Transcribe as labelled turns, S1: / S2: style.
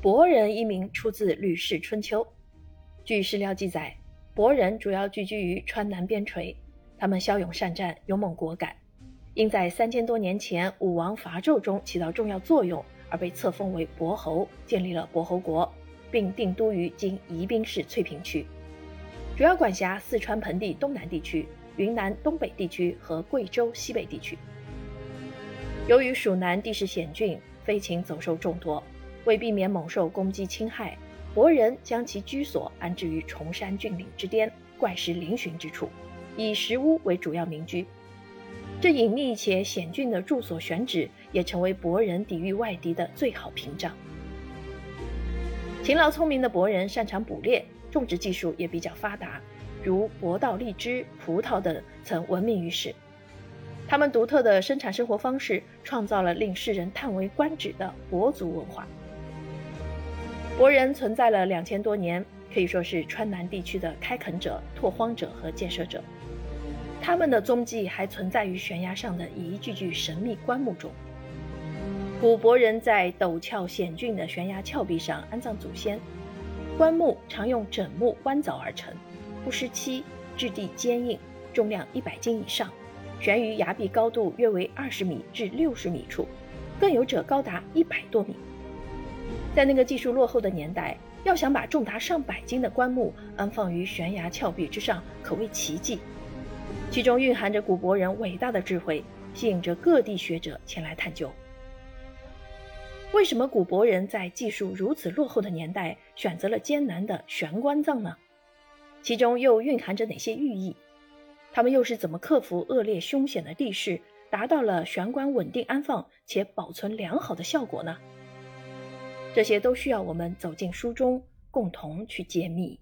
S1: 博人一名出自《吕氏春秋》。据史料记载，博人主要聚居于川南边陲，他们骁勇善战，勇猛果敢，因在三千多年前武王伐纣中起到重要作用，而被册封为伯侯，建立了伯侯国，并定都于今宜宾市翠屏区，主要管辖四川盆地东南地区、云南东北地区和贵州西北地区。由于蜀南地势险峻，飞禽走兽众多。为避免猛兽攻击侵害，博人将其居所安置于崇山峻岭之巅、怪石嶙峋之处，以石屋为主要民居。这隐秘且险峻的住所选址，也成为博人抵御外敌的最好屏障。勤劳聪明的博人擅长捕猎，种植技术也比较发达，如博稻、荔枝、葡萄等曾闻名于世。他们独特的生产生活方式，创造了令世人叹为观止的博族文化。博人存在了两千多年，可以说是川南地区的开垦者、拓荒者和建设者。他们的踪迹还存在于悬崖上的一具具神秘棺木中。古博人在陡峭险峻的悬崖峭壁上安葬祖先，棺木常用枕木弯凿而成，不失漆，质地坚硬，重量一百斤以上，悬于崖壁高度约为二十米至六十米处，更有者高达一百多米。在那个技术落后的年代，要想把重达上百斤的棺木安放于悬崖峭壁之上，可谓奇迹。其中蕴含着古博人伟大的智慧，吸引着各地学者前来探究。为什么古博人在技术如此落后的年代选择了艰难的悬棺葬呢？其中又蕴含着哪些寓意？他们又是怎么克服恶劣凶险的地势，达到了悬棺稳定安放且保存良好的效果呢？这些都需要我们走进书中，共同去揭秘。